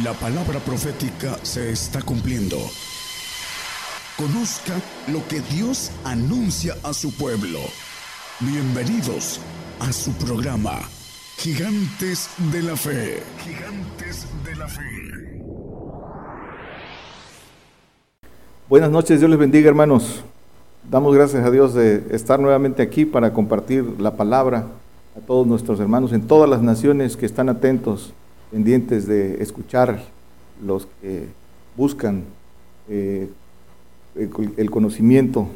La palabra profética se está cumpliendo. Conozca lo que Dios anuncia a su pueblo. Bienvenidos a su programa, Gigantes de la Fe. Gigantes de la Fe. Buenas noches, Dios les bendiga hermanos. Damos gracias a Dios de estar nuevamente aquí para compartir la palabra a todos nuestros hermanos en todas las naciones que están atentos pendientes de escuchar los que buscan eh, el, conocimiento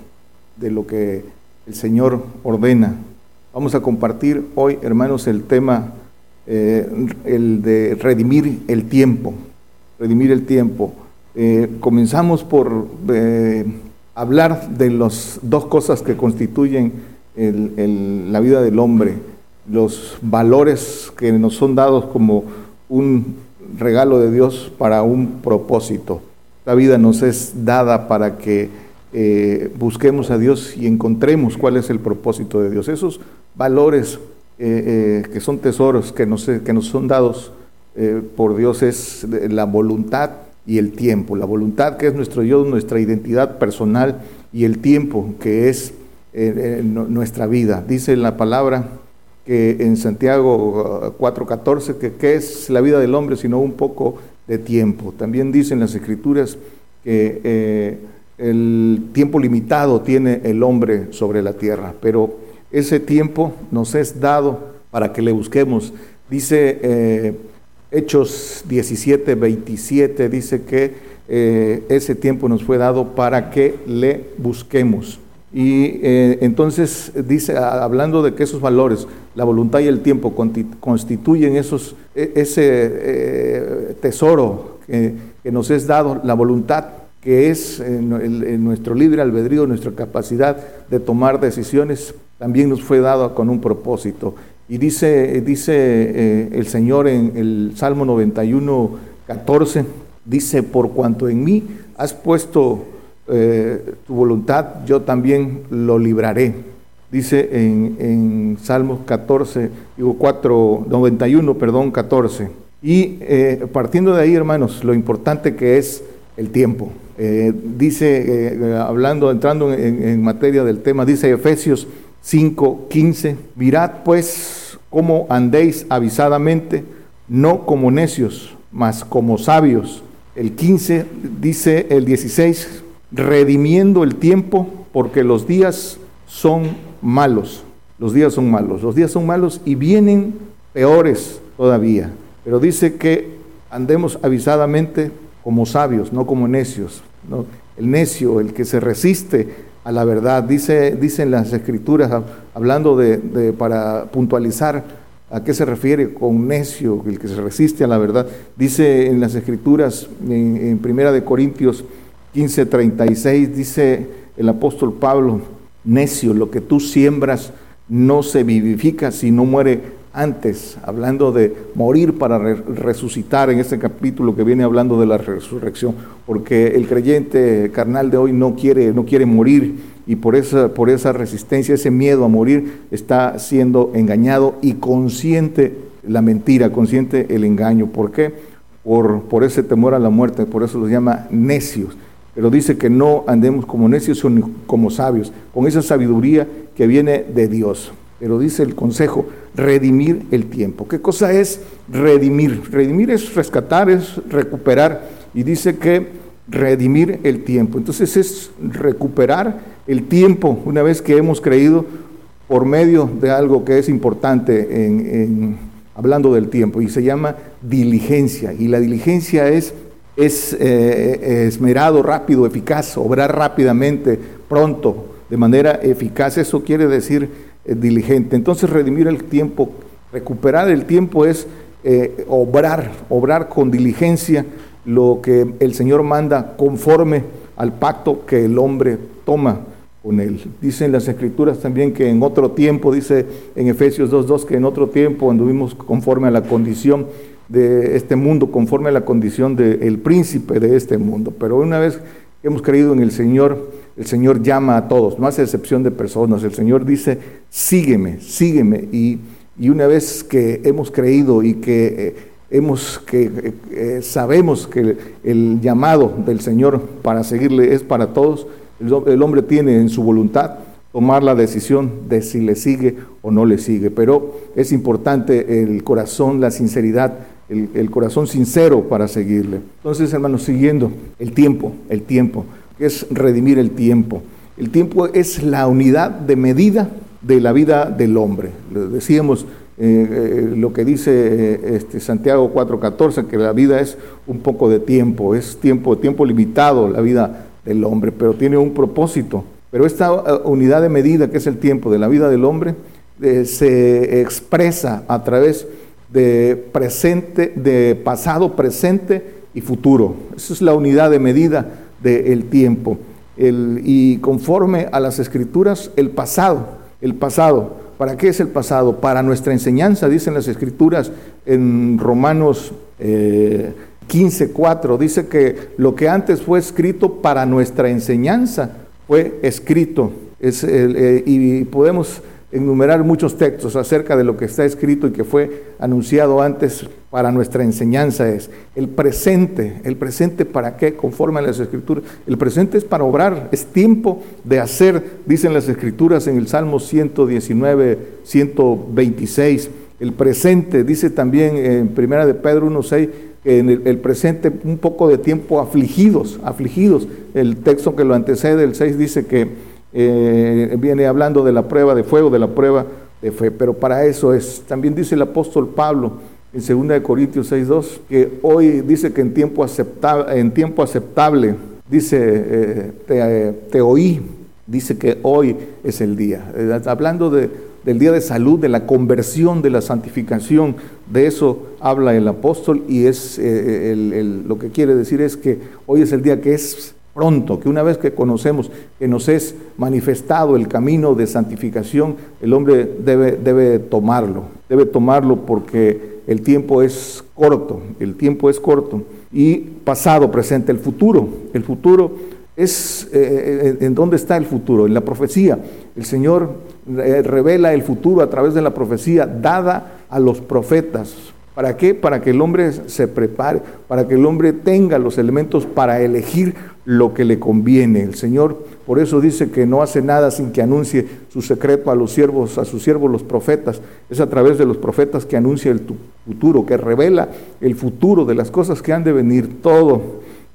de lo que el Señor ordena. Vamos a compartir hoy, hermanos, el tema, eh, el de redimir el tiempo, redimir el tiempo. Eh, comenzamos por hablar de las dos cosas que constituyen la vida del hombre, los valores que nos son dados como un regalo de Dios para un propósito. La vida nos es dada para que eh, busquemos a Dios y encontremos cuál es el propósito de Dios. Esos valores eh, eh, que son tesoros que nos, que nos son dados por Dios es la voluntad y el tiempo. La voluntad que es nuestro yo, nuestra identidad personal y el tiempo que es nuestra vida. Dice la palabra que en Santiago 4:14, uh, que qué es la vida del hombre sino un poco de tiempo. También dicen las escrituras que eh, el tiempo limitado tiene el hombre sobre la tierra, pero ese tiempo nos es dado para que le busquemos. Dice eh, Hechos 17, 27, dice que eh, ese tiempo nos fue dado para que le busquemos. Y eh, entonces dice, hablando de que esos valores, la voluntad y el tiempo constituyen esos, e, ese eh, tesoro que, nos es dado, la voluntad que es en, nuestro libre albedrío, nuestra capacidad de tomar decisiones, también nos fue dado con un propósito. Y dice, dice eh, el Señor en el Salmo 91, 14, dice, por cuanto en mí has puesto eh, tu voluntad, yo también lo libraré. Dice en, en Salmos 14, digo 4, 91, perdón, 14. Y eh, partiendo de ahí, hermanos, lo importante que es el tiempo. Eh, dice, hablando, entrando en, en, materia del tema, dice Efesios 5, 15, mirad pues cómo andéis avisadamente, no como necios, mas como sabios. El 15 dice, el 16, redimiendo el tiempo porque los días son malos. Los días son malos, los días son malos y vienen peores todavía. Pero dice que andemos avisadamente como sabios, no como necios. El necio, el que se resiste a la verdad, dice, dicen las escrituras, hablando de, para puntualizar a qué se refiere con necio, el que se resiste a la verdad. Dice en las escrituras, en, en Primera de Corintios 15:36 dice el apóstol Pablo, necio, lo que tú siembras no se vivifica si no muere antes, hablando de morir para resucitar en este capítulo que viene hablando de la resurrección, porque el creyente carnal de hoy no quiere, no quiere morir y por esa, por esa resistencia, ese miedo a morir, está siendo engañado y consciente la mentira, consciente el engaño. ¿Por qué? Por, por ese temor a la muerte, por eso los llama necios pero dice que no andemos como necios, sino como sabios, con esa sabiduría que viene de Dios. Pero dice el consejo, redimir el tiempo. ¿Qué cosa es redimir? Redimir es rescatar, es recuperar. Y dice que redimir el tiempo. Entonces es recuperar el tiempo una vez que hemos creído por medio de algo que es importante en, hablando del tiempo y se llama diligencia. Y la diligencia es es eh, esmerado, rápido, eficaz, obrar rápidamente, pronto, de manera eficaz. Eso quiere decir eh, diligente. Entonces, redimir el tiempo, recuperar el tiempo es eh, obrar, obrar con diligencia lo que el Señor manda conforme al pacto que el hombre toma con él. Dicen las escrituras también que en otro tiempo, dice en Efesios 2.2, que en otro tiempo anduvimos conforme a la condición de este mundo conforme a la condición del príncipe de este mundo. Pero una vez que hemos creído en el Señor, el Señor llama a todos, no hace excepción de personas. El Señor dice, sígueme, sígueme. Y, una vez que hemos creído y que hemos que eh, sabemos que el llamado del Señor para seguirle es para todos, el, hombre tiene en su voluntad tomar la decisión de si le sigue o no le sigue, pero es importante el corazón, la sinceridad, el, corazón sincero para seguirle. Entonces, hermanos, siguiendo el tiempo, el tiempo, que es redimir el tiempo. El tiempo es la unidad de medida de la vida del hombre. Decíamos eh, eh, lo que dice eh, este, Santiago 4:14, que la vida es un poco de tiempo, es tiempo, tiempo limitado la vida del hombre, pero tiene un propósito. Pero esta unidad de medida que es el tiempo de la vida del hombre se expresa a través presente, de pasado, presente y futuro. Esa es la unidad de medida del tiempo. y conforme a las escrituras, el pasado, el pasado ¿Para qué es el pasado? Para nuestra enseñanza, dicen las escrituras en Romanos 15, eh, 4, dice que lo que antes fue escrito para nuestra enseñanza fue escrito. Es, eh, y podemos enumerar muchos textos acerca de lo que está escrito y que fue anunciado antes para nuestra enseñanza es el presente. ¿El presente para qué? Conforme a las escrituras. El presente es para obrar, es tiempo de hacer, dicen las escrituras en el Salmo 119, 126. El presente, dice también en Primera de Pedro 1.6, en el, el, presente un poco de tiempo afligidos, afligidos. El texto que lo antecede, el 6, dice que eh, viene hablando de la prueba de fuego, de la prueba de fe, pero para eso es. También dice el apóstol Pablo en 2 Corintios 6.2 que hoy dice que en tiempo aceptable, en tiempo aceptable dice, eh, te, te, oí, dice que hoy es el día. Eh, hablando de, del día de salud, de la conversión, de la santificación, de eso habla el apóstol y es lo que quiere decir es que hoy es el día que es pronto, que una vez que conocemos que nos es manifestado el camino de santificación, el hombre debe, debe tomarlo, debe tomarlo porque el tiempo es corto, el tiempo es corto. Y pasado, presente, el futuro, el futuro es, eh, ¿en dónde está el futuro? En la profecía. El Señor eh, revela el futuro a través de la profecía dada a los profetas. ¿Para qué? Para que el hombre se prepare, para que el hombre tenga los elementos para elegir lo que le conviene. El Señor por eso dice que no hace nada sin que anuncie su secreto a los siervos, a sus siervos los profetas. Es a través de los profetas que anuncia el futuro, que revela el futuro de las cosas que han de venir. Todo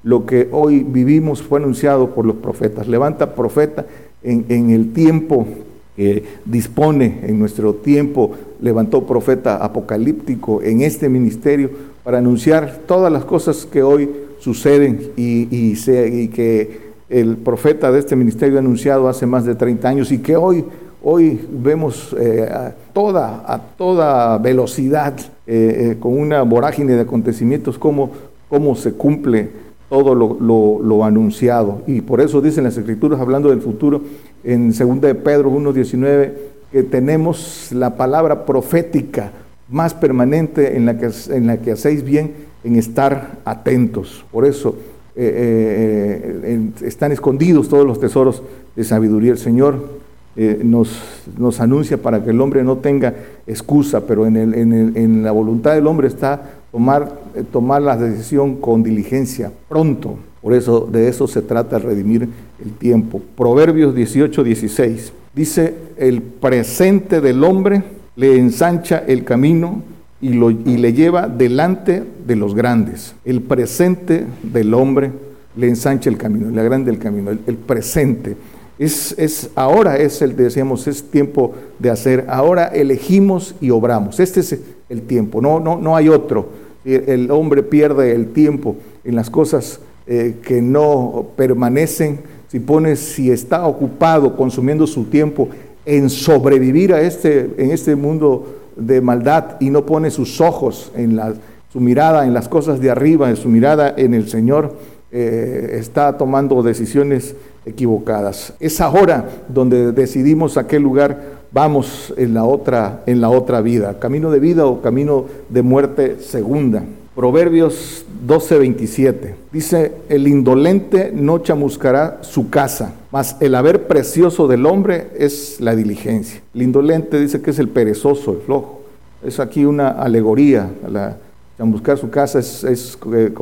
lo que hoy vivimos fue anunciado por los profetas. Levanta profeta en, en el tiempo que dispone en nuestro tiempo, levantó profeta apocalíptico en este ministerio para anunciar todas las cosas que hoy suceden y, y, que el profeta de este ministerio ha anunciado hace más de 30 años y que hoy, hoy vemos eh, a, toda, a toda velocidad, eh, eh, con una vorágine de acontecimientos, cómo, cómo se cumple todo lo, lo, anunciado. Y por eso dicen las escrituras, hablando del futuro, en 2 de Pedro 1.19, que tenemos la palabra profética más permanente en la que, en la que hacéis bien en estar atentos. Por eso eh, eh, están escondidos todos los tesoros de sabiduría. El Señor eh, nos, nos, anuncia para que el hombre no tenga excusa, pero en, el, en, el, en la voluntad del hombre está tomar, tomar la decisión con diligencia, pronto. Por eso de eso se trata redimir el tiempo. Proverbios 18, 16. Dice, el presente del hombre le ensancha el camino y, lo, y le lleva delante de los grandes. El presente del hombre le ensancha el camino, le agranda el camino, el, presente. Es, es, ahora es el, decíamos, es tiempo de hacer, ahora elegimos y obramos. Este es el tiempo, no, no, no hay otro el hombre pierde el tiempo en las cosas eh, que no permanecen, si pone, si está ocupado consumiendo su tiempo en sobrevivir a este, en este mundo de maldad y no pone sus ojos en la, su mirada en las cosas de arriba, en su mirada en el Señor, eh, está tomando decisiones equivocadas. Es ahora donde decidimos a qué lugar vamos en la otra, en la otra vida, camino de vida o camino de muerte segunda. Proverbios 12:27 dice, el indolente no chamuscará su casa, mas el haber precioso del hombre es la diligencia. El indolente dice que es el perezoso, el flojo. Es aquí una alegoría, la, Chamuscar su casa es, es, eh,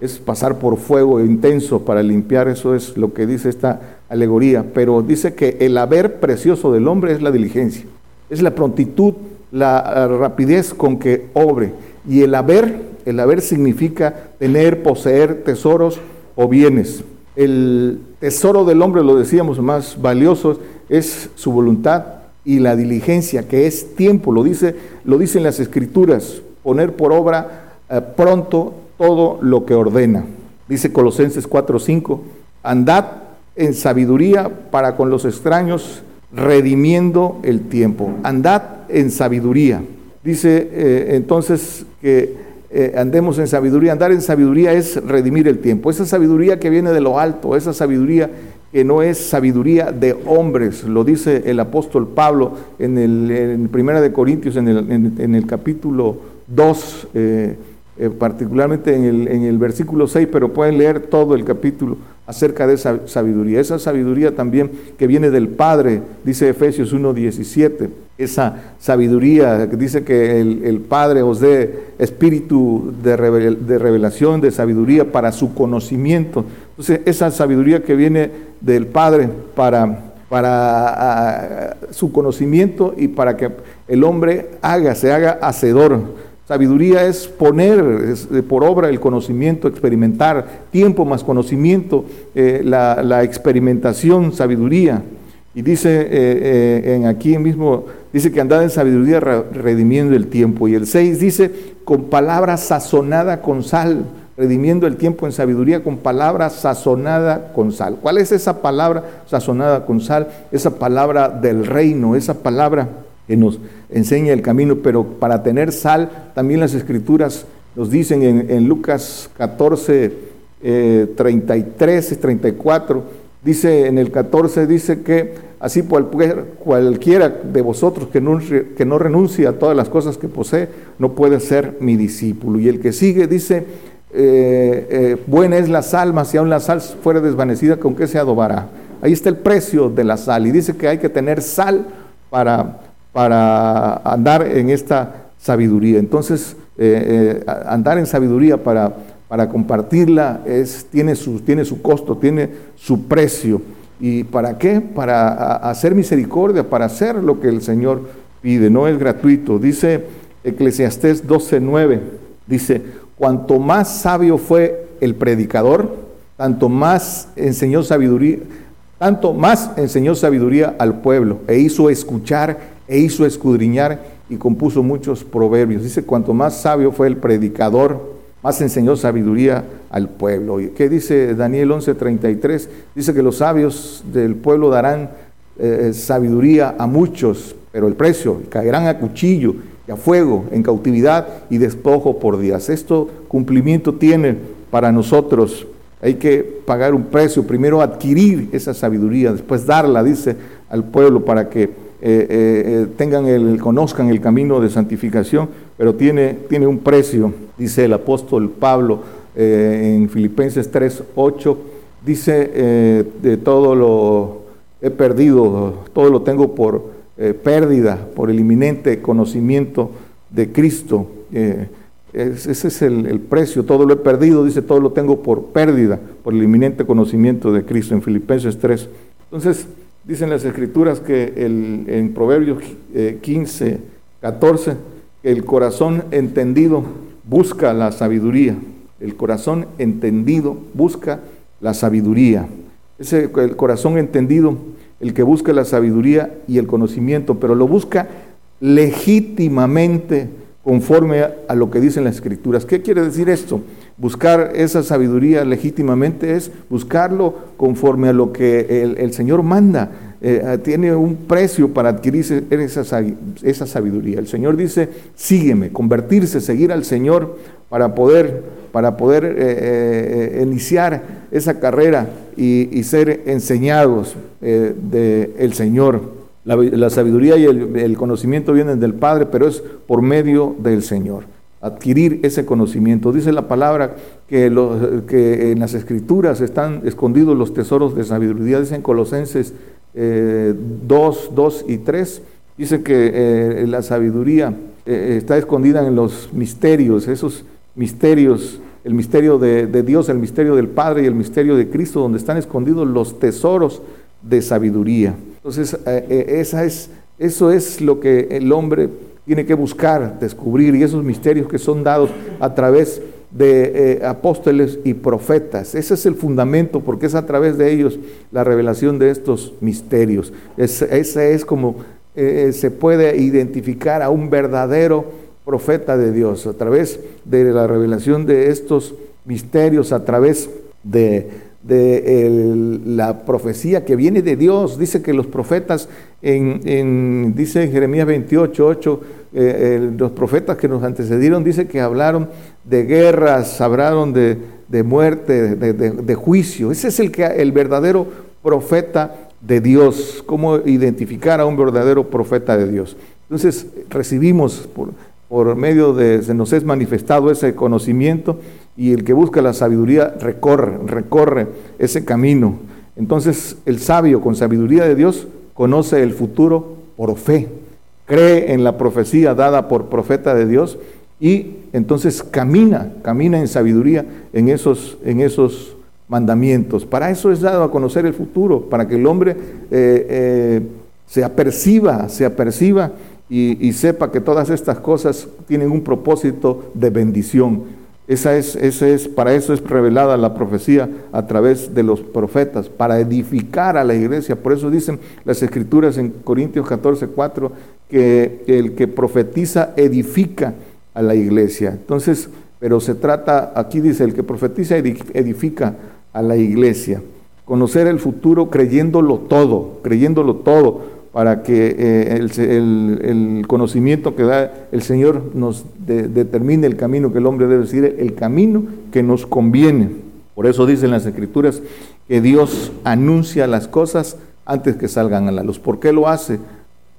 es pasar por fuego intenso para limpiar, eso es lo que dice esta alegoría. Pero dice que el haber precioso del hombre es la diligencia, es la prontitud, la rapidez con que obre. Y el haber, el haber significa tener, poseer tesoros o bienes. El tesoro del hombre, lo decíamos, más valioso es su voluntad y la diligencia, que es tiempo, lo dice, lo dicen las escrituras, poner por obra eh, pronto todo lo que ordena. Dice Colosenses 4:5, andad en sabiduría para con los extraños, redimiendo el tiempo. Andad en sabiduría. Dice eh, entonces que eh, andemos en sabiduría. Andar en sabiduría es redimir el tiempo. Esa sabiduría que viene de lo alto, esa sabiduría que no es sabiduría de hombres, lo dice el apóstol Pablo en el Primera de Corintios, en el, en, el capítulo 2, eh, eh, particularmente en el, en el versículo 6, pero pueden leer todo el capítulo acerca de esa sabiduría. Esa sabiduría también que viene del Padre, dice Efesios 1.17. Esa sabiduría que dice que el, Padre os dé espíritu de, revelación, de sabiduría para su conocimiento. Entonces, esa sabiduría que viene del Padre para, para su conocimiento y para que el hombre haga, se haga hacedor Sabiduría es poner por obra el conocimiento, experimentar, tiempo más conocimiento, eh, la, experimentación, sabiduría. Y dice eh, eh, en aquí mismo, dice que andad en sabiduría redimiendo el tiempo. Y el 6 dice, con palabra sazonada con sal, redimiendo el tiempo en sabiduría con palabra sazonada con sal. ¿Cuál es esa palabra sazonada con sal? Esa palabra del reino, esa palabra que nos enseña el camino, pero para tener sal, también las escrituras nos dicen en, Lucas 14, 33 y 34, dice en el 14, dice que así cualquiera de vosotros que no, que no renuncie a todas las cosas que posee, no puede ser mi discípulo. Y el que sigue dice, eh, eh, buena es la sal, mas si aún la sal fuera desvanecida, ¿con qué se adobará? Ahí está el precio de la sal y dice que hay que tener sal para para andar en esta sabiduría. Entonces, eh, eh, andar en sabiduría para, para compartirla es, tiene, su, tiene su costo, tiene su precio. ¿Y para qué? Para hacer misericordia, para hacer lo que el Señor pide, no es gratuito. Dice Eclesiastés 12:9, dice, cuanto más sabio fue el predicador, tanto más enseñó sabiduría, tanto más enseñó sabiduría al pueblo e hizo escuchar e hizo escudriñar y compuso muchos proverbios. Dice, cuanto más sabio fue el predicador, más enseñó sabiduría al pueblo. ¿Y qué dice Daniel 11:33? Dice que los sabios del pueblo darán eh, sabiduría a muchos, pero el precio caerán a cuchillo y a fuego, en cautividad y despojo por días. Esto cumplimiento tiene para nosotros. Hay que pagar un precio, primero adquirir esa sabiduría, después darla, dice al pueblo, para que eh, eh, eh, tengan el, conozcan el camino de santificación, pero tiene, tiene un precio, dice el apóstol Pablo en Filipenses 3, 8, dice, de todo lo he perdido, todo lo tengo por pérdida, por el inminente conocimiento de Cristo. ese es el, el, precio, todo lo he perdido, dice, todo lo tengo por pérdida, por el inminente conocimiento de Cristo en Filipenses 3. Entonces, Dicen las escrituras que el, en Proverbios 15, 14, que el corazón entendido busca la sabiduría. El corazón entendido busca la sabiduría. Es el corazón entendido el que busca la sabiduría y el conocimiento, pero lo busca legítimamente conforme a, lo que dicen las escrituras. ¿Qué quiere decir esto? Buscar esa sabiduría legítimamente es buscarlo conforme a lo que el, Señor manda. Eh, tiene un precio para adquirir esa, sabiduría. El Señor dice, sígueme, convertirse, seguir al Señor para poder, para poder eh, eh, iniciar esa carrera y, ser enseñados del Señor. La, sabiduría y el, conocimiento vienen del Padre, pero es por medio del Señor. Adquirir ese conocimiento. Dice la palabra que, que en las escrituras están escondidos los tesoros de sabiduría. Dicen Colosenses 2, eh, 2 y 3. Dice que eh, la sabiduría eh, está escondida en los misterios, esos misterios, el misterio de, Dios, el misterio del Padre y el misterio de Cristo, donde están escondidos los tesoros de sabiduría. Entonces, eh, esa es, eso es lo que el hombre tiene que buscar, descubrir, y esos misterios que son dados a través de apóstoles y profetas. Ese es el fundamento, porque es a través de ellos la revelación de estos misterios. ese es como eh, se puede identificar a un verdadero profeta de Dios a través de la revelación de estos misterios, a través de, la profecía que viene de Dios. Dice que los profetas, en, dice en Jeremías 28, 8, eh, los profetas que nos antecedieron, dice que hablaron de guerras, hablaron de, muerte, de, de, juicio. Ese es el, que, el verdadero profeta de Dios, cómo identificar a un verdadero profeta de Dios. Entonces recibimos por, por medio de, se nos es manifestado ese conocimiento y el que busca la sabiduría recorre, recorre ese camino. Entonces el sabio con sabiduría de Dios conoce el futuro por fe, cree en la profecía dada por profeta de Dios y entonces camina, camina en sabiduría en esos, en esos mandamientos. Para eso es dado a conocer el futuro, para que el hombre eh, eh, se aperciba, se aperciba y, sepa que todas estas cosas tienen un propósito de bendición. Esa es, ese es, para eso es revelada la profecía a través de los profetas, para edificar a la iglesia. Por eso dicen las escrituras en Corintios 14, 4, que el que profetiza edifica a la iglesia. Entonces, pero se trata, aquí dice, el que profetiza edifica a la iglesia. Conocer el futuro creyéndolo todo, creyéndolo todo, para que eh, el, conocimiento que da el Señor nos determine el camino que el hombre debe seguir, el camino que nos conviene. Por eso dicen las Escrituras que Dios anuncia las cosas antes que salgan a la luz. ¿Por qué lo hace?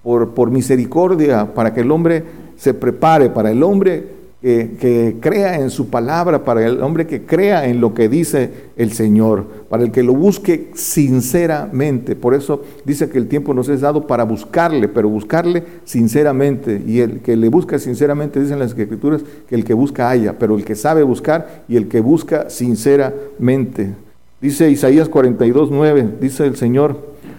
Por, misericordia, para que el hombre se prepare, para el hombre que, crea en su palabra, para el hombre que crea en lo que dice el Señor, para el que lo busque sinceramente. Por eso dice que el tiempo nos es dado para buscarle, pero buscarle sinceramente. Y el que le busca sinceramente, dicen las escrituras, que el que busca haya, pero el que sabe buscar y el que busca sinceramente. Dice Isaías 42, 9, dice el Señor,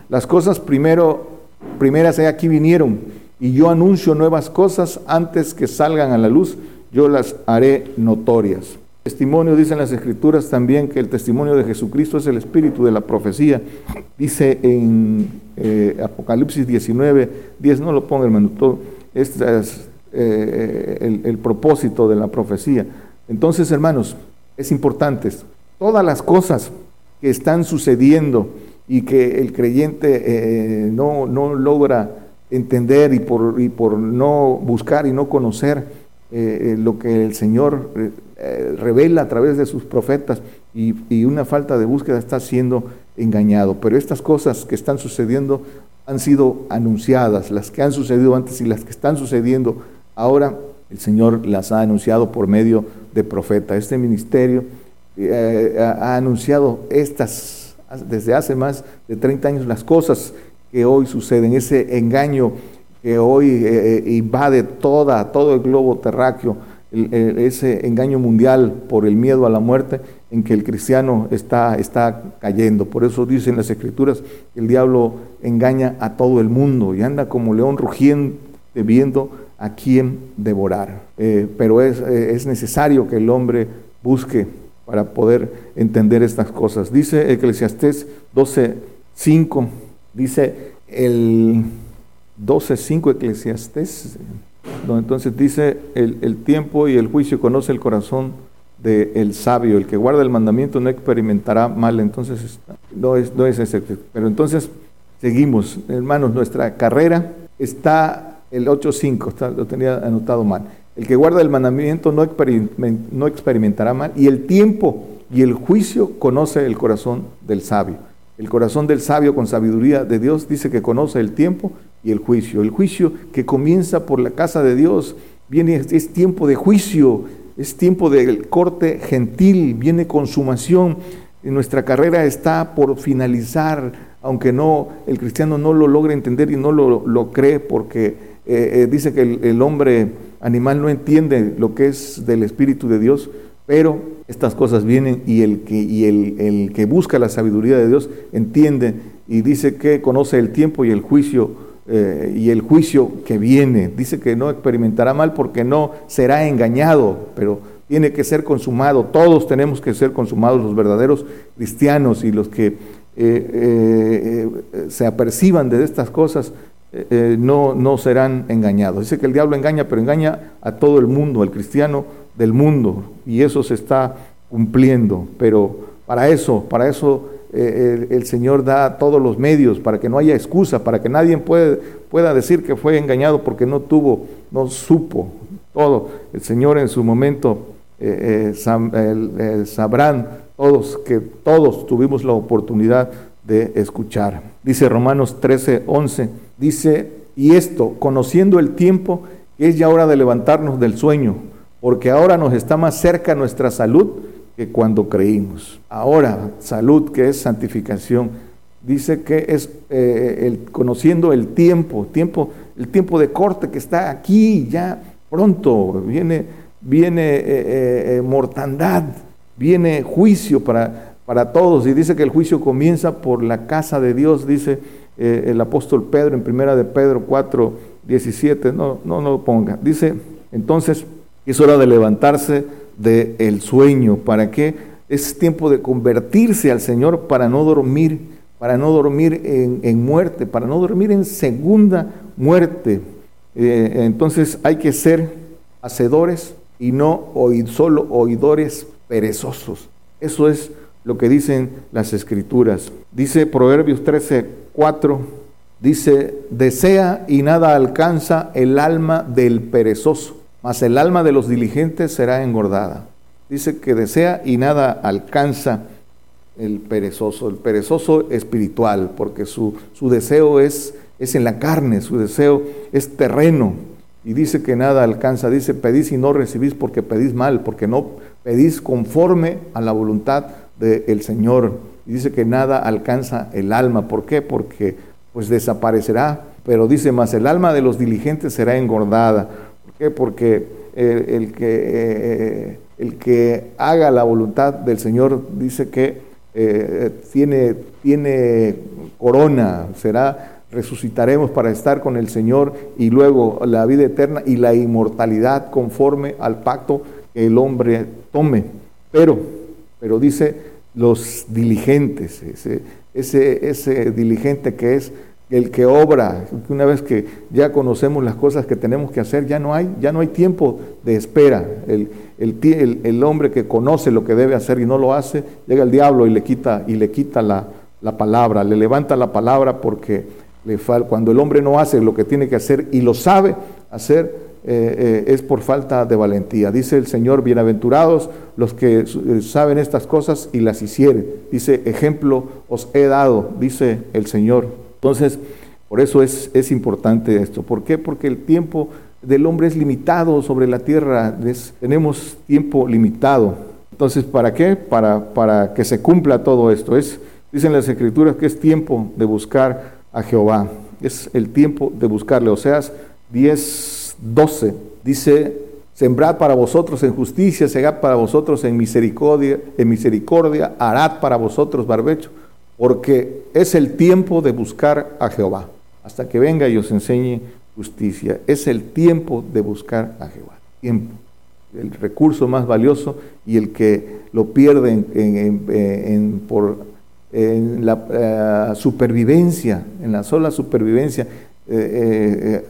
las cosas primero, primeras aquí vinieron, y yo anuncio nuevas cosas antes que salgan a la luz yo las haré notorias. Testimonio, dicen las escrituras también que el testimonio de Jesucristo es el espíritu de la profecía. Dice en eh, Apocalipsis 19, 10, no lo ponga hermano, todo, este es eh, el, el, propósito de la profecía. Entonces, hermanos, es importante, todas las cosas que están sucediendo y que el creyente eh, no, no logra entender y por, y por no buscar y no conocer, eh, eh, lo que el Señor revela a través de sus profetas y, una falta de búsqueda está siendo engañado. Pero estas cosas que están sucediendo han sido anunciadas, las que han sucedido antes y las que están sucediendo ahora, el Señor las ha anunciado por medio de profeta. Este ministerio ha anunciado estas desde hace más de 30 años las cosas que hoy suceden, ese engaño que hoy eh, eh, invade toda, todo el globo terráqueo, ese engaño mundial por el miedo a la muerte en que el cristiano está, está cayendo. Por eso dicen las escrituras que el diablo engaña a todo el mundo y anda como león rugiendo viendo a quién devorar. Eh, pero es, es necesario que el hombre busque para poder entender estas cosas. Dice Eclesiastés 12.5, dice el 12.5 Eclesiastés, donde entonces dice, el, tiempo y el juicio conoce el corazón del sabio, el que guarda el mandamiento no experimentará mal, entonces no es, no es ese. Pero entonces seguimos, hermanos, nuestra carrera está el 8.5, lo tenía anotado mal. El que guarda el mandamiento no, experimentará mal y el tiempo y el juicio conoce el corazón del sabio. El corazón del sabio con sabiduría de Dios dice que conoce el tiempo y el juicio. El juicio que comienza por la casa de Dios, viene, es tiempo de juicio, es tiempo del corte gentil, viene consumación. Nuestra carrera está por finalizar, aunque no el cristiano no lo logra entender y no lo, cree porque eh, eh, dice que el, hombre animal no entiende lo que es del Espíritu de Dios, pero estas cosas vienen y el que, busca la sabiduría de Dios entiende y dice que conoce el tiempo y el juicio eh, y el juicio que viene. Dice que no experimentará mal porque no será engañado, pero tiene que ser consumado. Todos tenemos que ser consumados, los verdaderos cristianos y los que eh, eh, se aperciban de estas cosas. No, no serán engañados. Dice que el diablo engaña, pero engaña a todo el mundo, el cristiano del mundo, y eso se está cumpliendo. Pero para eso, para eso eh, el, Señor da todos los medios, para que no haya excusa, para que nadie pueda decir que fue engañado porque no tuvo, no supo todo. El Señor en su momento eh, eh, sabrán todos que todos tuvimos la oportunidad de escuchar. Dice Romanos 13, 11, dice, y esto, conociendo el tiempo, es ya hora de levantarnos del sueño, porque ahora nos está más cerca nuestra salud que cuando creímos. Ahora, salud que es santificación, dice que es eh, el, conociendo el tiempo, tiempo, el tiempo de corte que está aquí ya pronto, viene, viene eh, eh, mortandad, viene juicio para, para todos, y dice que el juicio comienza por la casa de Dios, dice el apóstol Pedro en primera de Pedro 4, 17, no, no, no lo ponga, dice entonces, es hora de levantarse del sueño. ¿Para qué? Es tiempo de convertirse al Señor para no dormir, para no dormir en, muerte, para no dormir en segunda muerte. Eh, entonces hay que ser hacedores y no solo oidores perezosos. Eso es lo que dicen las escrituras. Dice Proverbios 13, 4, dice, desea y nada alcanza el alma del perezoso mas el alma de los diligentes será engordada. Dice que desea y nada alcanza el perezoso, el perezoso espiritual, porque su, su deseo es, es en la carne, su deseo es terreno. Y dice que nada alcanza, dice pedís y no recibís porque pedís mal, porque no pedís conforme a la voluntad del Señor. Dice que nada alcanza el alma. ¿Por qué? Porque pues desaparecerá. Pero dice, más el alma de los diligentes será engordada porque el, que, eh, el que haga la voluntad del Señor dice que eh, tiene, tiene corona, será, resucitaremos para estar con el Señor y luego la vida eterna y la inmortalidad conforme al pacto que el hombre tome. Pero, pero dice los diligentes, ese, ese, ese diligente que es el que obra, una vez que ya conocemos las cosas que tenemos que hacer, ya no hay, ya no hay tiempo de espera. El, el, hombre que conoce lo que debe hacer y no lo hace, llega el diablo y le quita, y le quita la, palabra, le levanta la palabra porque le cuando el hombre no hace lo que tiene que hacer y lo sabe hacer, eh, eh, es por falta de valentía. Dice el Señor, bienaventurados los que eh, saben estas cosas y las hicieren. Dice, ejemplo os he dado, dice el Señor. Entonces, por eso es, es importante esto. ¿Por qué? Porque el tiempo del hombre es limitado sobre la tierra, tenemos tiempo limitado. Entonces, ¿para qué? Para, para que se cumpla todo esto. Es, dicen las escrituras que es tiempo de buscar a Jehová. Es el tiempo de buscarle. Oseas 10, 12 dice, sembrad para vosotros en justicia, segad para vosotros en misericordia, en misericordia, harad para vosotros barbecho porque es el tiempo de buscar a Jehová, hasta que venga y os enseñe justicia. Es el tiempo de buscar a Jehová. Tiempo. El recurso más valioso y el que lo pierde en, por la eh, supervivencia, en la sola supervivencia, eh, eh,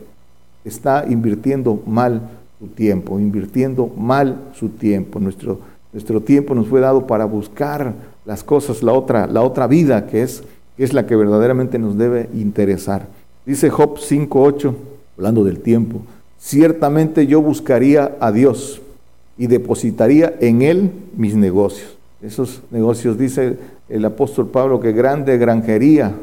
está invirtiendo mal su tiempo, invirtiendo mal su tiempo. Nuestro, nuestro tiempo nos fue dado para buscar las cosas, la otra, la otra vida que es, que es la que verdaderamente nos debe interesar. Dice Job 5.8, hablando del tiempo, ciertamente yo buscaría a Dios y depositaría en Él mis negocios. Esos negocios, dice el apóstol Pablo, que grande granjería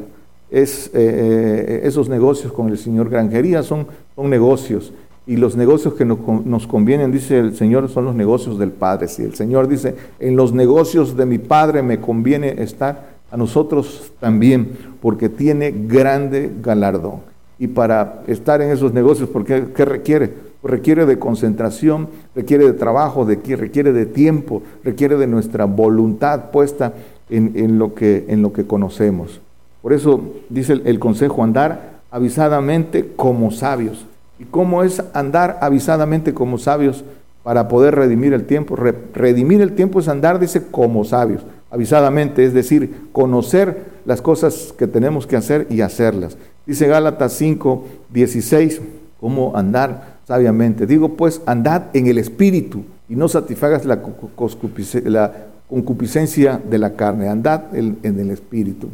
es eh, eh, esos negocios con el Señor. Granjería son, son negocios y los negocios que nos, convienen, dice el Señor, son los negocios del Padre. Si el Señor dice, en los negocios de mi Padre me conviene estar, a nosotros también, porque tiene grande galardón. Y para estar en esos negocios, porque ¿qué requiere? pues requiere de concentración, requiere de trabajo, de, requiere de tiempo, requiere de nuestra voluntad puesta en, lo, que, en lo que conocemos. Por eso dice el consejo andar avisadamente como sabios. ¿Y cómo es andar avisadamente como sabios para poder redimir el tiempo? redimir el tiempo es andar, dice, como sabios, avisadamente, es decir, conocer las cosas que tenemos que hacer y hacerlas. Dice Gálatas 5, 16, cómo andar sabiamente. Digo pues, andad en el espíritu y no satisfagas la, concupiscencia de la carne, andad en el espíritu.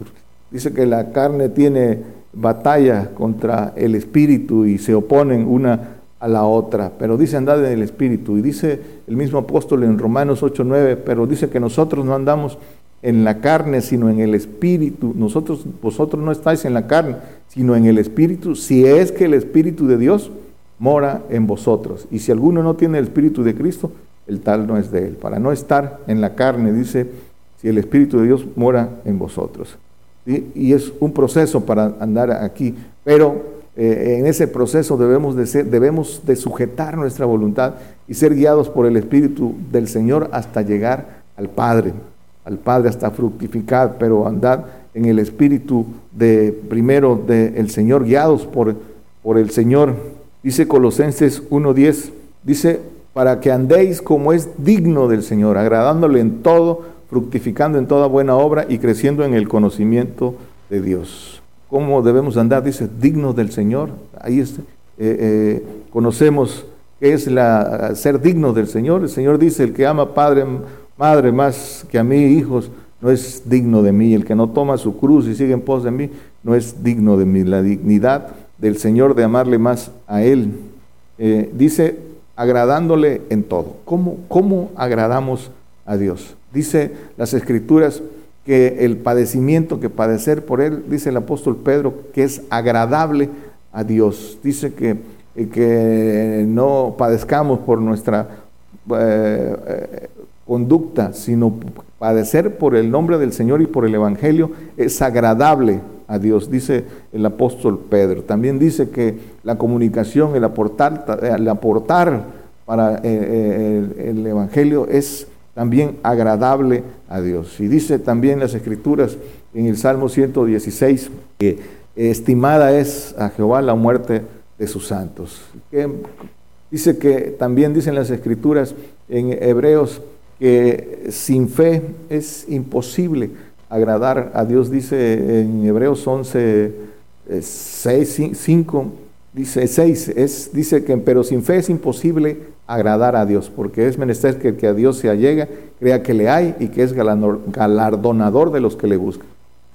Dice que la carne tiene batalla contra el espíritu y se oponen una a la otra, pero dice andad en el espíritu y dice el mismo apóstol en Romanos 8:9, pero dice que nosotros no andamos en la carne, sino en el espíritu. Nosotros vosotros no estáis en la carne, sino en el espíritu, si es que el espíritu de Dios mora en vosotros. Y si alguno no tiene el espíritu de Cristo, el tal no es de él. Para no estar en la carne, dice, si el espíritu de Dios mora en vosotros y es un proceso para andar aquí, pero eh, en ese proceso debemos de, ser, debemos de sujetar nuestra voluntad y ser guiados por el Espíritu del Señor hasta llegar al Padre, al Padre hasta fructificar, pero andar en el Espíritu de primero del Señor, guiados por, por el Señor. Dice Colosenses 1.10, dice, para que andéis como es digno del Señor, agradándole en todo, fructificando en toda buena obra y creciendo en el conocimiento de Dios. ¿Cómo debemos andar? Dice, dignos del Señor. Ahí. Eh, eh, conocemos qué es la, ser digno del Señor. El Señor dice, el que ama padre, madre más que a mí, hijos, no es digno de mí. El que no toma su cruz y sigue en pos de mí, no es digno de mí. La dignidad del Señor de amarle más a Él. Eh, dice, agradándole en todo. ¿Cómo, cómo agradamos a Dios? Dice las escrituras que el padecimiento que padecer por él, dice el apóstol Pedro, que es agradable a Dios. Dice que, eh, que no padezcamos por nuestra eh, eh, conducta, sino padecer por el nombre del Señor y por el Evangelio es agradable a Dios, dice el apóstol Pedro. También dice que la comunicación, el aportar, el aportar para el Evangelio es también agradable a Dios. Y dice también las escrituras en el Salmo 116 que estimada es a Jehová la muerte de sus santos. dice que también dicen las escrituras en Hebreos que sin fe es imposible agradar a Dios, dice en Hebreos 11, 6, 5, dice 6, es, dice que pero sin fe es imposible agradar a Dios, porque es menester que el que a Dios se allega, crea que le hay y que es galardonador de los que le buscan.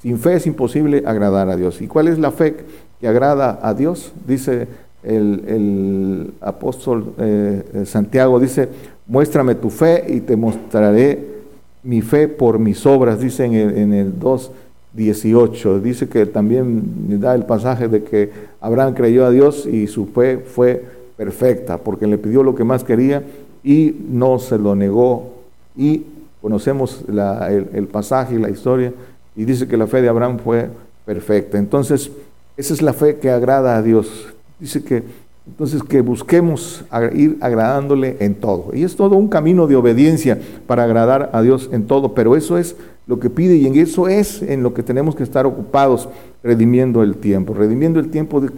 Sin fe es imposible agradar a Dios. ¿Y cuál es la fe que agrada a Dios? Dice el, apóstol eh, Santiago, dice, muéstrame tu fe y te mostraré mi fe por mis obras, dice en el, en el 2.18. Dice que también da el pasaje de que Abraham creyó a Dios y su fe fue perfecta, porque le pidió lo que más quería y no se lo negó. Y conocemos el, pasaje y la historia, y dice que la fe de Abraham fue perfecta. Entonces, esa es la fe que agrada a Dios. Dice que entonces que busquemos ir agradándole en todo. Y es todo un camino de obediencia para agradar a Dios en todo, pero eso es lo que pide y en eso es en lo que tenemos que estar ocupados, redimiendo el tiempo, redimiendo el tiempo, de,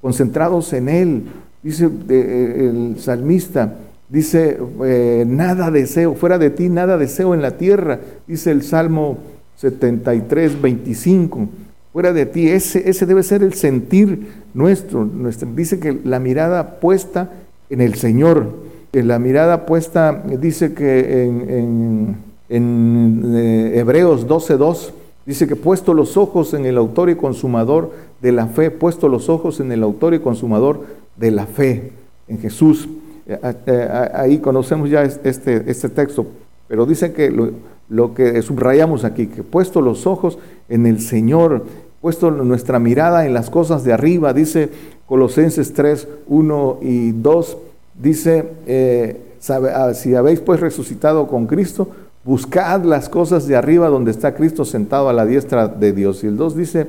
concentrados en Él, Dice eh, el salmista, dice, eh, nada deseo, fuera de ti nada deseo en la tierra, dice el Salmo 73, 25, fuera de ti, ese, ese debe ser el sentir nuestro, nuestro, dice que la mirada puesta en el Señor, la mirada puesta, dice que en, en, eh, Hebreos 12, 2, dice que puesto los ojos en el autor y consumador de la fe, puesto los ojos en el autor y consumador de la fe en Jesús. Eh, eh, ahí conocemos ya este, este texto, pero dice que lo, que subrayamos aquí, que puesto los ojos en el Señor, puesto nuestra mirada en las cosas de arriba, dice Colosenses 3, 1 y 2, dice, eh, ah, si habéis pues resucitado con Cristo, buscad las cosas de arriba donde está Cristo sentado a la diestra de Dios. Y el 2 dice,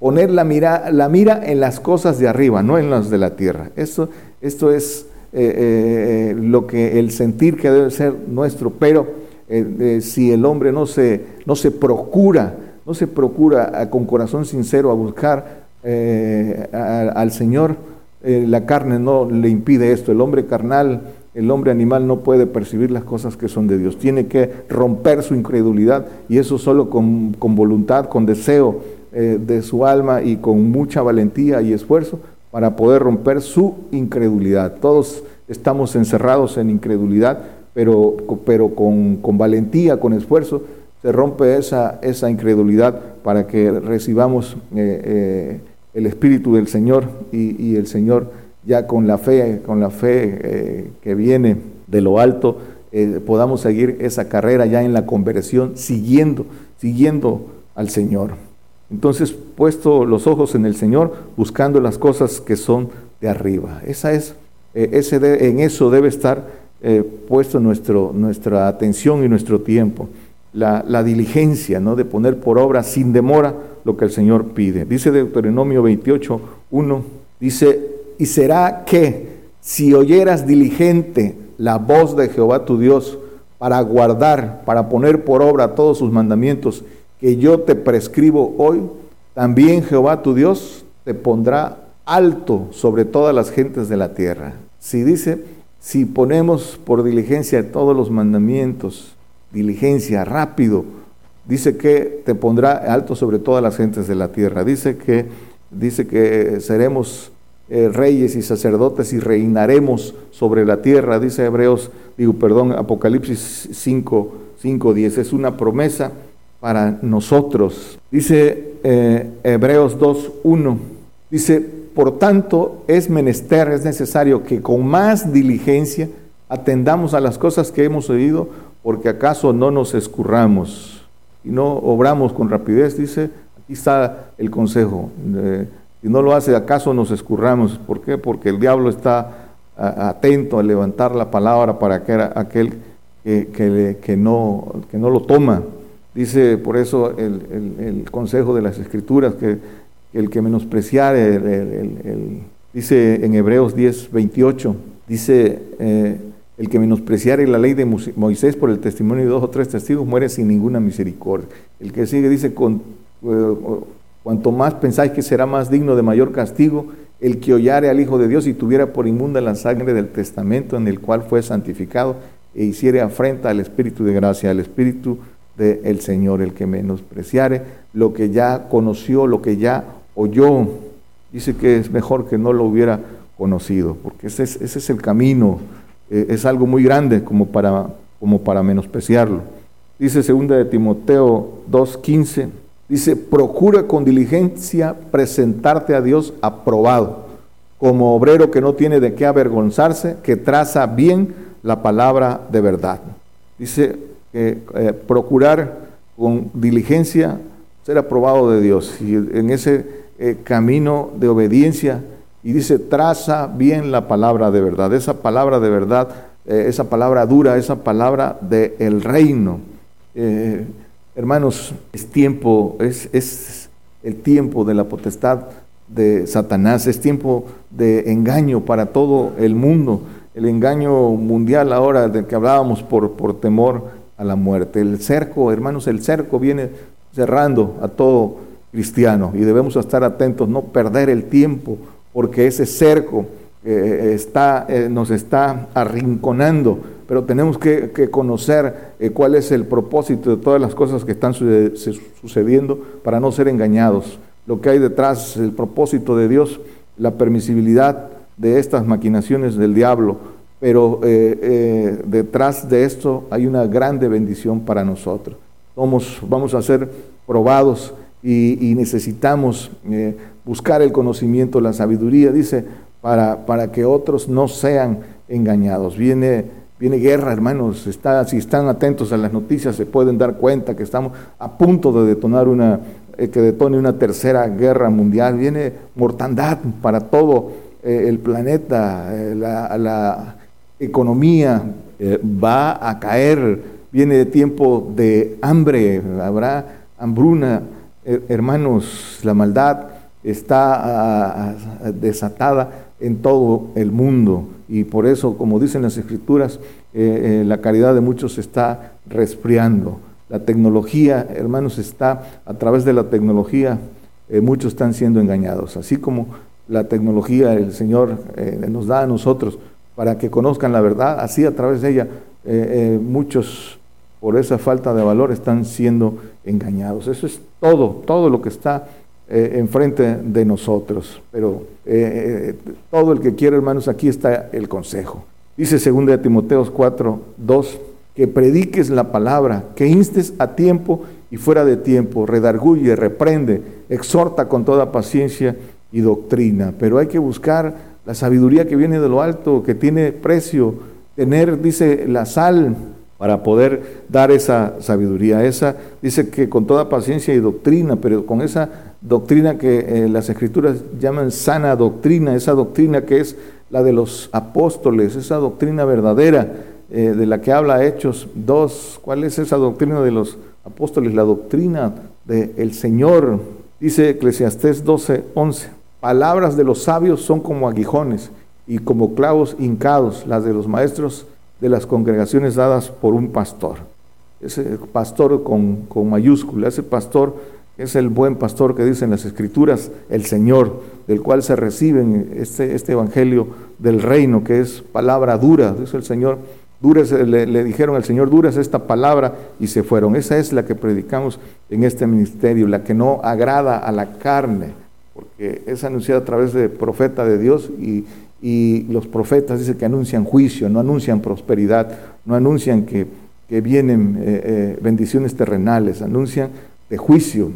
poner la mira, la mira en las cosas de arriba, no en las de la tierra. Esto, esto es eh, eh, lo que el sentir que debe ser nuestro, pero si el hombre no se, no se procura, no se procura con corazón sincero a buscar al Señor, la carne no le impide esto. El hombre carnal el hombre animal no puede percibir las cosas que son de Dios. Tiene que romper su incredulidad y eso solo con, voluntad, con deseo eh, de su alma y con mucha valentía y esfuerzo para poder romper su incredulidad. Todos estamos encerrados en incredulidad, pero, pero con, valentía, con esfuerzo, se rompe esa, esa incredulidad para que recibamos eh, eh, el Espíritu del Señor y, el Señor ya con la fe, con la fe que viene de lo alto, podamos seguir esa carrera ya en la conversión, siguiendo, siguiendo al Señor. Entonces, puesto los ojos en el Señor, buscando las cosas que son de arriba. Esa es, eh, ese en eso debe estar puesto nuestro, nuestra atención y nuestro tiempo. La, la, diligencia, ¿no? De poner por obra sin demora lo que el Señor pide. Dice Deuteronomio 28, 1, dice, y será que si oyeras diligente la voz de Jehová tu Dios para guardar, para poner por obra todos sus mandamientos que yo te prescribo hoy, también Jehová tu Dios te pondrá alto sobre todas las gentes de la tierra. Si dice, si ponemos por diligencia todos los mandamientos, diligencia, rápido, dice que te pondrá alto sobre todas las gentes de la tierra. Dice que, dice que seremos eh, reyes y sacerdotes y reinaremos sobre la tierra, dice Hebreos, digo, perdón, Apocalipsis 5, 5 10, es una promesa para nosotros. Dice eh, Hebreos 2, 1, dice, por tanto es menester, es necesario que con más diligencia atendamos a las cosas que hemos oído, porque acaso no nos escurramos y no obramos con rapidez, dice, aquí está el consejo. Si no lo hace, ¿acaso nos escurramos? ¿Por qué? Porque el diablo está atento a levantar la palabra para aquel, que, no, que no lo toma. Dice por eso el, consejo de las escrituras que, el que menospreciare, el, dice en Hebreos 10, 28, dice eh, el que menospreciare la ley de Moisés por el testimonio de dos o tres testigos muere sin ninguna misericordia. El que sigue dice con... Eh, Cuanto más pensáis que será más digno de mayor castigo el que hollare al Hijo de Dios y tuviera por inmunda la sangre del testamento en el cual fue santificado e hiciere afrenta al Espíritu de gracia, al Espíritu del Señor, el que menospreciare lo que ya conoció, lo que ya oyó. Dice que es mejor que no lo hubiera conocido, porque ese es, ese es el camino, eh, es algo muy grande como para, como para menospreciarlo. Dice segunda de Timoteo 2.15, Dice, procura con diligencia presentarte a Dios aprobado, como obrero que no tiene de qué avergonzarse, que traza bien la palabra de verdad. Dice, eh, procurar con diligencia ser aprobado de Dios y en ese eh, camino de obediencia. Y dice, traza bien la palabra de verdad, esa palabra de verdad, eh, esa palabra dura, esa palabra del el reino. Hermanos, es tiempo, es, es el tiempo de la potestad de Satanás, es tiempo de engaño para todo el mundo, el engaño mundial ahora del que hablábamos por, por temor a la muerte. El cerco, hermanos, el cerco viene cerrando a todo cristiano y debemos estar atentos, no perder el tiempo, porque ese cerco eh, está, eh, nos está arrinconando pero tenemos que, conocer eh, cuál es el propósito de todas las cosas que están sucediendo para no ser engañados. Lo que hay detrás, el propósito de Dios, la permisibilidad de estas maquinaciones del diablo, pero eh, eh, detrás de esto hay una grande bendición para nosotros. vamos a ser probados y, necesitamos buscar el conocimiento, la sabiduría, dice, para, para que otros no sean engañados. Viene Viene guerra, hermanos. Está, si están atentos a las noticias, se pueden dar cuenta que estamos a punto de detonar una, eh, que detone una tercera guerra mundial. Viene mortandad para todo eh, el planeta. Eh, la, economía va a caer. Viene tiempo de hambre. Habrá hambruna. hermanos, la maldad está desatada en todo el mundo. Y por eso, como dicen las escrituras, eh, eh, la caridad de muchos está resfriando. La tecnología, hermanos, está a través de la tecnología, eh, muchos están siendo engañados. Así como la tecnología el Señor nos da a nosotros para que conozcan la verdad, así a través de ella muchos por esa falta de valor están siendo engañados. Eso es todo, todo lo que está eh, enfrente de nosotros. Pero eh, eh, todo el que quiere, hermanos, aquí está el consejo. Dice 2 Timoteo 4, 2, que prediques la palabra, que instes a tiempo y fuera de tiempo, redarguye, reprende, exhorta con toda paciencia y doctrina. Pero hay que buscar la sabiduría que viene de lo alto, que tiene precio, tener, dice, la sal para poder dar esa sabiduría. Esa dice que con toda paciencia y doctrina, pero con esa doctrina que eh, las escrituras llaman sana doctrina, esa doctrina que es la de los apóstoles, esa doctrina verdadera eh, de la que habla Hechos 2. ¿Cuál es esa doctrina de los apóstoles? La doctrina del Señor. Dice Eclesiastés 12, 11. Palabras de los sabios son como aguijones y como clavos hincados, las de los maestros de las congregaciones dadas por un pastor. Ese pastor con, con mayúscula, ese pastor es el buen pastor que dicen las escrituras, el Señor, del cual se reciben este, este evangelio del reino, que es palabra dura, dice el Señor. Dures, le, dijeron al Señor, dura esta palabra y se fueron. Esa es la que predicamos en este ministerio, la que no agrada a la carne, porque es anunciada a través de profeta de Dios y, y los profetas dicen que anuncian juicio, no anuncian prosperidad, no anuncian que, que vienen eh, eh, bendiciones terrenales, anuncian de juicio,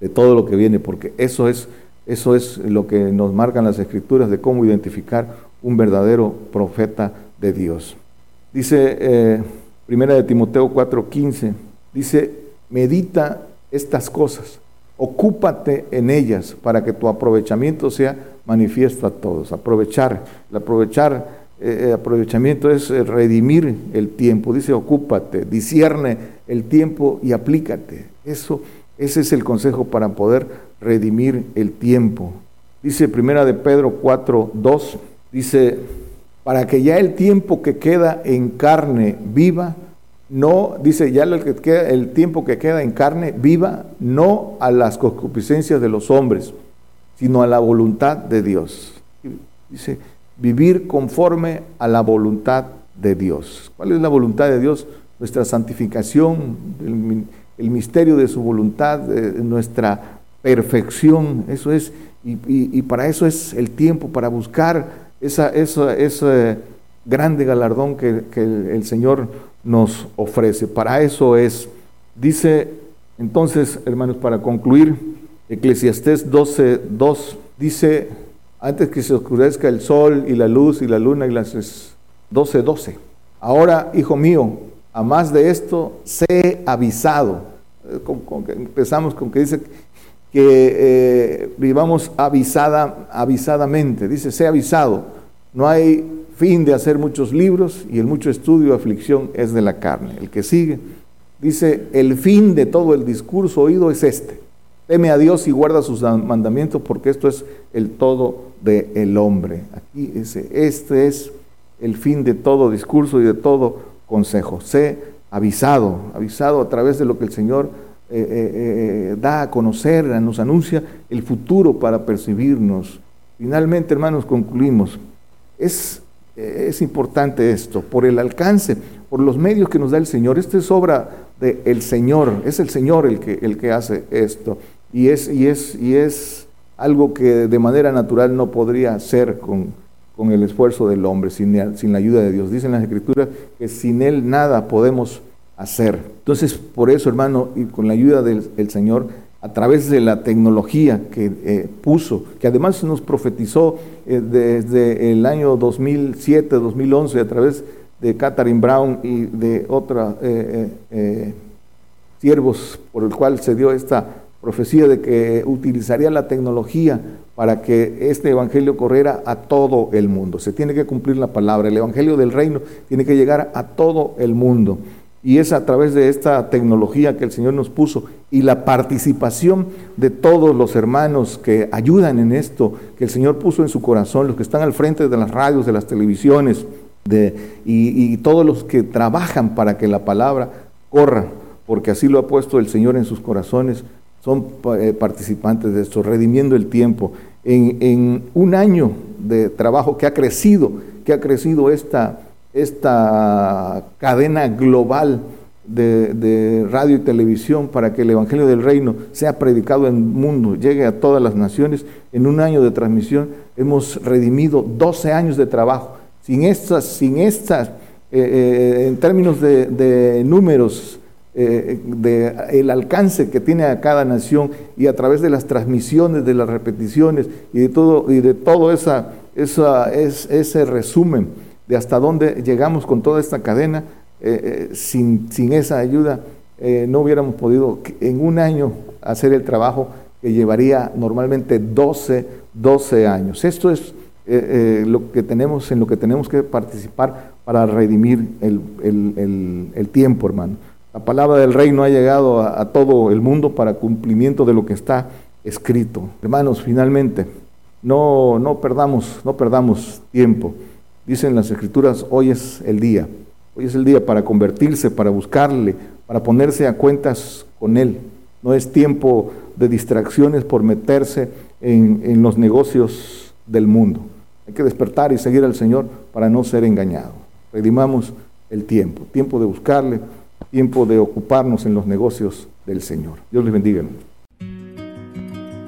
de todo lo que viene, porque eso es, eso es lo que nos marcan las escrituras de cómo identificar un verdadero profeta de Dios. Dice eh, Primera de Timoteo 4:15, dice, medita estas cosas, ocúpate en ellas para que tu aprovechamiento sea manifiesto a todos. Aprovechar, el aprovechar, eh, aprovechamiento es redimir el tiempo. Dice, ocúpate, discierne el tiempo y aplícate. Eso ese es el consejo para poder redimir el tiempo. Dice Primera de Pedro 4, 2, dice, para que ya el tiempo que queda en carne viva, no, dice, ya el, tiempo que queda en carne viva, no a las concupiscencias de los hombres, sino a la voluntad de Dios. Dice, vivir conforme a la voluntad de Dios. ¿Cuál es la voluntad de Dios? Nuestra santificación, el misterio de su voluntad, nuestra perfección, eso es, y, para eso es el tiempo, para buscar esa, ese grande galardón que, el, Señor nos ofrece. Para eso es, dice entonces, hermanos, para concluir, Eclesiastés 12, 2, dice, antes que se oscurezca el sol y la luz y la luna y las 12, 12. Ahora, hijo mío, a más de esto, sé avisado. Eh, empezamos con que dice que eh, vivamos avisada, avisadamente. Dice, sé avisado. No hay fin de hacer muchos libros y el mucho estudio, aflicción es de la carne. El que sigue dice, el fin de todo el discurso oído es este. Teme a Dios y guarda sus mandamientos porque esto es el todo del hombre. Aquí dice, este es el fin de todo discurso y de todo consejo. Sé avisado, avisado a través de lo que el Señor eh, eh, eh, da a conocer, nos anuncia el futuro para percibirnos. Finalmente, hermanos, concluimos. Es, es importante esto, por el alcance, por los medios que nos da el Señor. Esta es obra del Señor, es el Señor el que, el que hace esto. Y es, y, es, y es algo que de manera natural no podría ser con, con el esfuerzo del hombre, sin, sin la ayuda de Dios. Dicen las Escrituras que sin Él nada podemos hacer. Entonces, por eso, hermano, y con la ayuda del, Señor, a través de la tecnología que eh, puso, que además nos profetizó eh, desde el año 2007, 2011, a través de Catherine Brown y de otros eh, siervos por el cual se dio esta profecía de que utilizaría la tecnología para que este evangelio corriera a todo el mundo. Se tiene que cumplir la palabra. El evangelio del reino tiene que llegar a todo el mundo. y es a través de esta tecnología que el Señor nos puso y la participación de todos los hermanos que ayudan en esto, que el Señor puso en su corazón, los que están al frente de las radios, de las televisiones, de, y, todos los que trabajan para que la palabra corra, porque así lo ha puesto el Señor en sus corazones, son eh, participantes de esto, redimiendo el tiempo. En, en un año de trabajo que ha crecido, que ha crecido esta esta cadena global de, radio y televisión para que el Evangelio del Reino sea predicado en el mundo, llegue a todas las naciones. En un año de transmisión hemos redimido 12 años de trabajo. Sin estas, sin estas eh, eh, en términos de, números, eh, de el alcance que tiene a cada nación y a través de las transmisiones, de las repeticiones y de todo, y de todo esa, esa, ese resumen de hasta dónde llegamos con toda esta cadena, eh, eh, sin, sin, esa ayuda eh, no hubiéramos podido en un año hacer el trabajo que llevaría normalmente 12, 12 años. Esto es lo que tenemos, en lo que tenemos que participar para redimir el, tiempo, hermano. La palabra del reino ha llegado a, a todo el mundo para cumplimiento de lo que está escrito. Hermanos, finalmente, no, no, perdamos, no perdamos tiempo. Dicen las escrituras, hoy es el día. Hoy es el día para convertirse, para buscarle, para ponerse a cuentas con Él. No es tiempo de distracciones por meterse en, los negocios del mundo. Hay que despertar y seguir al Señor para no ser engañado. Redimamos el tiempo, tiempo de buscarle, tiempo de ocuparnos en los negocios del Señor. Dios les bendiga.